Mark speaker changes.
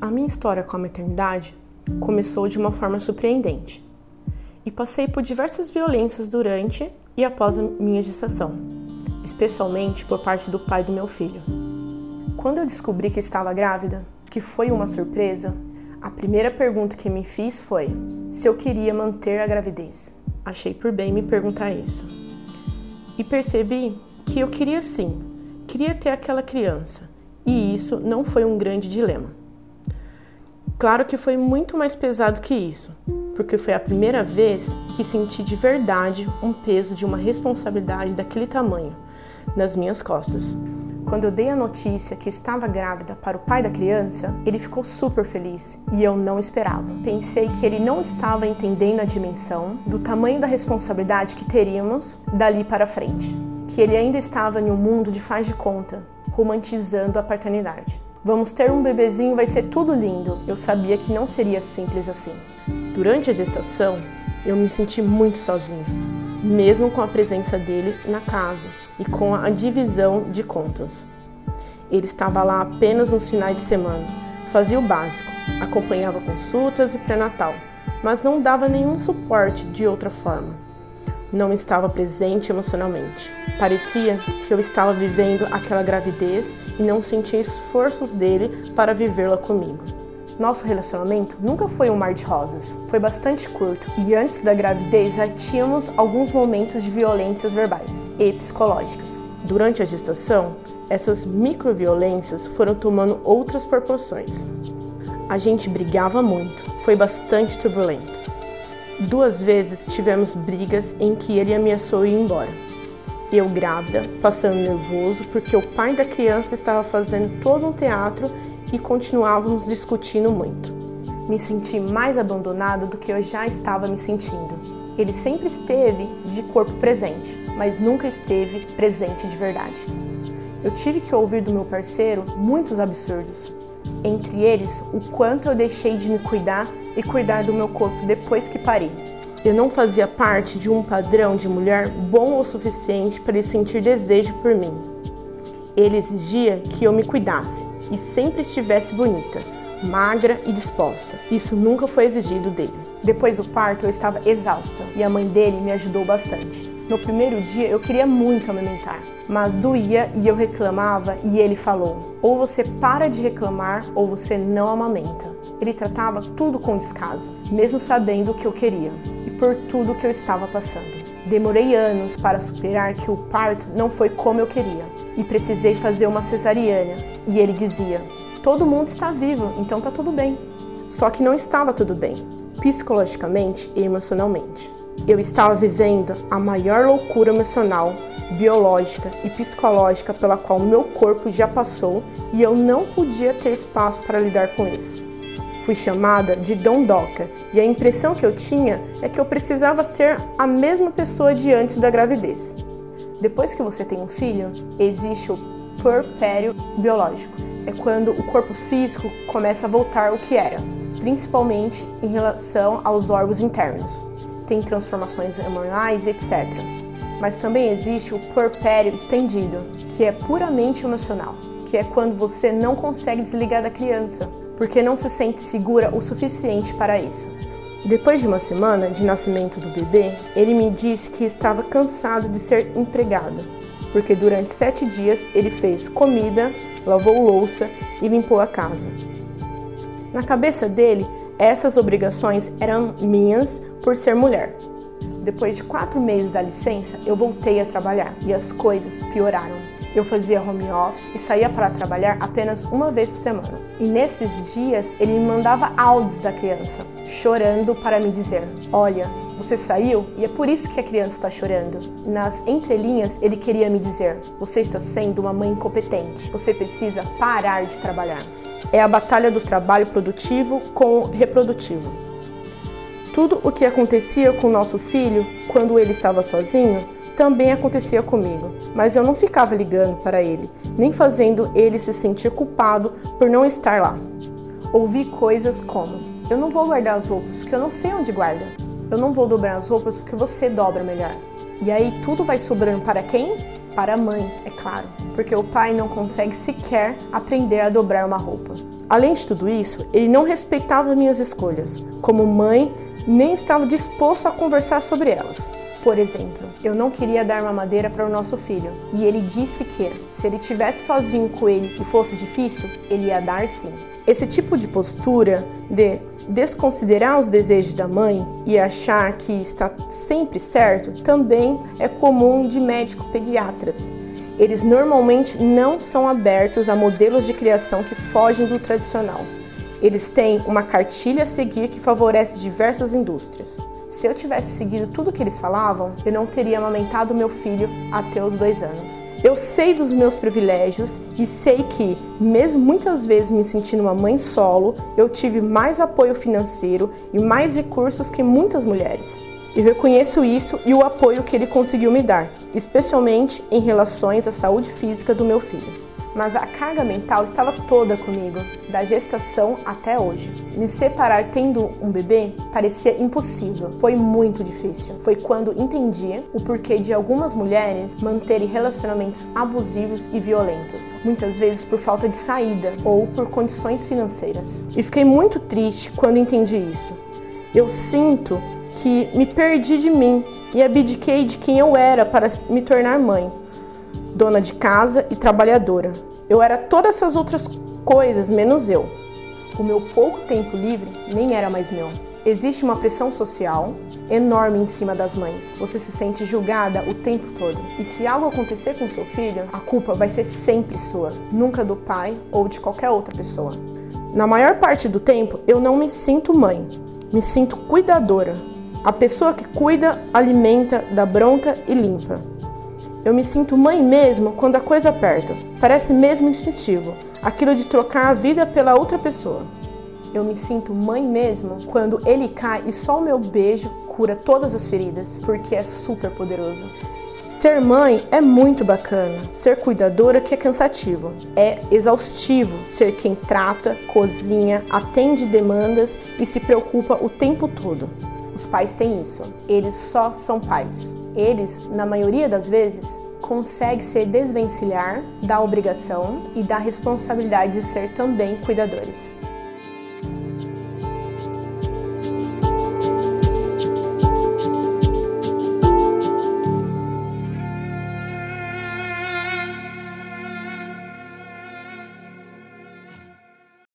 Speaker 1: A minha história com a maternidade começou de uma forma surpreendente e passei por diversas violências durante e após a minha gestação, especialmente por parte do pai do meu filho. Quando eu descobri que estava grávida, que foi uma surpresa, a primeira pergunta que me fiz foi se eu queria manter a gravidez. Achei por bem me perguntar isso. E percebi que eu queria sim, queria ter aquela criança, e isso não foi um grande dilema. Claro que foi muito mais pesado que isso, porque foi a primeira vez que senti de verdade um peso de uma responsabilidade daquele tamanho nas minhas costas. Quando eu dei a notícia que estava grávida para o pai da criança, ele ficou super feliz e eu não esperava. Pensei que ele não estava entendendo a dimensão do tamanho da responsabilidade que teríamos dali para frente, que ele ainda estava em um mundo de faz de conta, romantizando a paternidade. Vamos ter um bebezinho, vai ser tudo lindo. Eu sabia que não seria simples assim. Durante a gestação, eu me senti muito sozinha, mesmo com a presença dele na casa e com a divisão de contas. Ele estava lá apenas nos finais de semana, fazia o básico, acompanhava consultas e pré-natal, mas não dava nenhum suporte de outra forma. Não estava presente emocionalmente. Parecia que eu estava vivendo aquela gravidez e não sentia esforços dele para vivê-la comigo. Nosso relacionamento nunca foi um mar de rosas, foi bastante curto e antes da gravidez já tínhamos alguns momentos de violências verbais e psicológicas. Durante a gestação, essas microviolências foram tomando outras proporções. A gente brigava muito, foi bastante turbulento. Duas vezes tivemos brigas em que ele ameaçou ir embora. Eu grávida, passando nervoso porque o pai da criança estava fazendo todo um teatro e continuávamos discutindo muito. Me senti mais abandonada do que eu já estava me sentindo. Ele sempre esteve de corpo presente, mas nunca esteve presente de verdade. Eu tive que ouvir do meu parceiro muitos absurdos. Entre eles, o quanto eu deixei de me cuidar e cuidar do meu corpo depois que parei. Eu não fazia parte de um padrão de mulher bom o suficiente para ele sentir desejo por mim. Ele exigia que eu me cuidasse e sempre estivesse bonita, magra e disposta. Isso nunca foi exigido dele. Depois do parto, eu estava exausta e a mãe dele me ajudou bastante. No primeiro dia, eu queria muito amamentar, mas doía e eu reclamava e ele falou: ou você para de reclamar ou você não amamenta. Ele tratava tudo com descaso, mesmo sabendo o que eu queria por tudo que eu estava passando. Demorei anos para superar que o parto não foi como eu queria e precisei fazer uma cesariana. E ele dizia: Todo mundo está vivo, então tá tudo bem. Só que não estava tudo bem, psicologicamente e emocionalmente. Eu estava vivendo a maior loucura emocional, biológica e psicológica pela qual meu corpo já passou e eu não podia ter espaço para lidar com isso. Fui chamada de dondoca e a impressão que eu tinha é que eu precisava ser a mesma pessoa de antes da gravidez. Depois que você tem um filho, existe o puerpério biológico. É quando o corpo físico começa a voltar o que era, principalmente em relação aos órgãos internos. Tem transformações hormonais, etc. Mas também existe o puerpério estendido, que é puramente emocional, que é quando você não consegue desligar da criança, porque não se sente segura o suficiente para isso. Depois de uma semana de nascimento do bebê, ele me disse que estava cansado de ser empregado, porque durante sete dias ele fez comida, lavou louça e limpou a casa. Na cabeça dele, essas obrigações eram minhas por ser mulher. Depois de quatro meses da licença, eu voltei a trabalhar e as coisas pioraram. Eu fazia home office e saía para trabalhar apenas uma vez por semana. E nesses dias ele me mandava áudios da criança, chorando para me dizer: Olha, você saiu e é por isso que a criança está chorando. Nas entrelinhas, ele queria me dizer: Você está sendo uma mãe incompetente. Você precisa parar de trabalhar. É a batalha do trabalho produtivo com o reprodutivo. Tudo o que acontecia com nosso filho quando ele estava sozinho também acontecia comigo, mas eu não ficava ligando para ele, nem fazendo ele se sentir culpado por não estar lá. Ouvi coisas como: Eu não vou guardar as roupas porque eu não sei onde guarda. Eu não vou dobrar as roupas porque você dobra melhor. E aí tudo vai sobrando para quem? Para a mãe, é claro, porque o pai não consegue sequer aprender a dobrar uma roupa. Além de tudo isso, ele não respeitava minhas escolhas. Como mãe, nem estava disposto a conversar sobre elas. Por exemplo, eu não queria dar mamadeira para o nosso filho e ele disse que, se ele tivesse sozinho com ele e fosse difícil, ele ia dar sim. Esse tipo de postura de desconsiderar os desejos da mãe e achar que está sempre certo também é comum de médicos pediatras. Eles normalmente não são abertos a modelos de criação que fogem do tradicional. Eles têm uma cartilha a seguir que favorece diversas indústrias. Se eu tivesse seguido tudo o que eles falavam, eu não teria amamentado meu filho até os dois anos. Eu sei dos meus privilégios e sei que, mesmo muitas vezes me sentindo uma mãe solo, eu tive mais apoio financeiro e mais recursos que muitas mulheres. Eu reconheço isso e o apoio que ele conseguiu me dar, especialmente em relações à saúde física do meu filho mas a carga mental estava toda comigo, da gestação até hoje. Me separar tendo um bebê parecia impossível, foi muito difícil. Foi quando entendi o porquê de algumas mulheres manterem relacionamentos abusivos e violentos, muitas vezes por falta de saída ou por condições financeiras. E fiquei muito triste quando entendi isso. Eu sinto que me perdi de mim e abdiquei de quem eu era para me tornar mãe dona de casa e trabalhadora. Eu era todas essas outras coisas menos eu. O meu pouco tempo livre nem era mais meu. Existe uma pressão social enorme em cima das mães. Você se sente julgada o tempo todo. E se algo acontecer com seu filho, a culpa vai ser sempre sua, nunca do pai ou de qualquer outra pessoa. Na maior parte do tempo, eu não me sinto mãe, me sinto cuidadora. A pessoa que cuida, alimenta, dá bronca e limpa. Eu me sinto mãe mesmo quando a coisa aperta. Parece mesmo instintivo, aquilo de trocar a vida pela outra pessoa. Eu me sinto mãe mesmo quando ele cai e só o meu beijo cura todas as feridas, porque é super poderoso. Ser mãe é muito bacana, ser cuidadora que é cansativo. É exaustivo ser quem trata, cozinha, atende demandas e se preocupa o tempo todo. Os pais têm isso, eles só são pais eles, na maioria das vezes, conseguem se desvencilhar da obrigação e da responsabilidade de ser também cuidadores.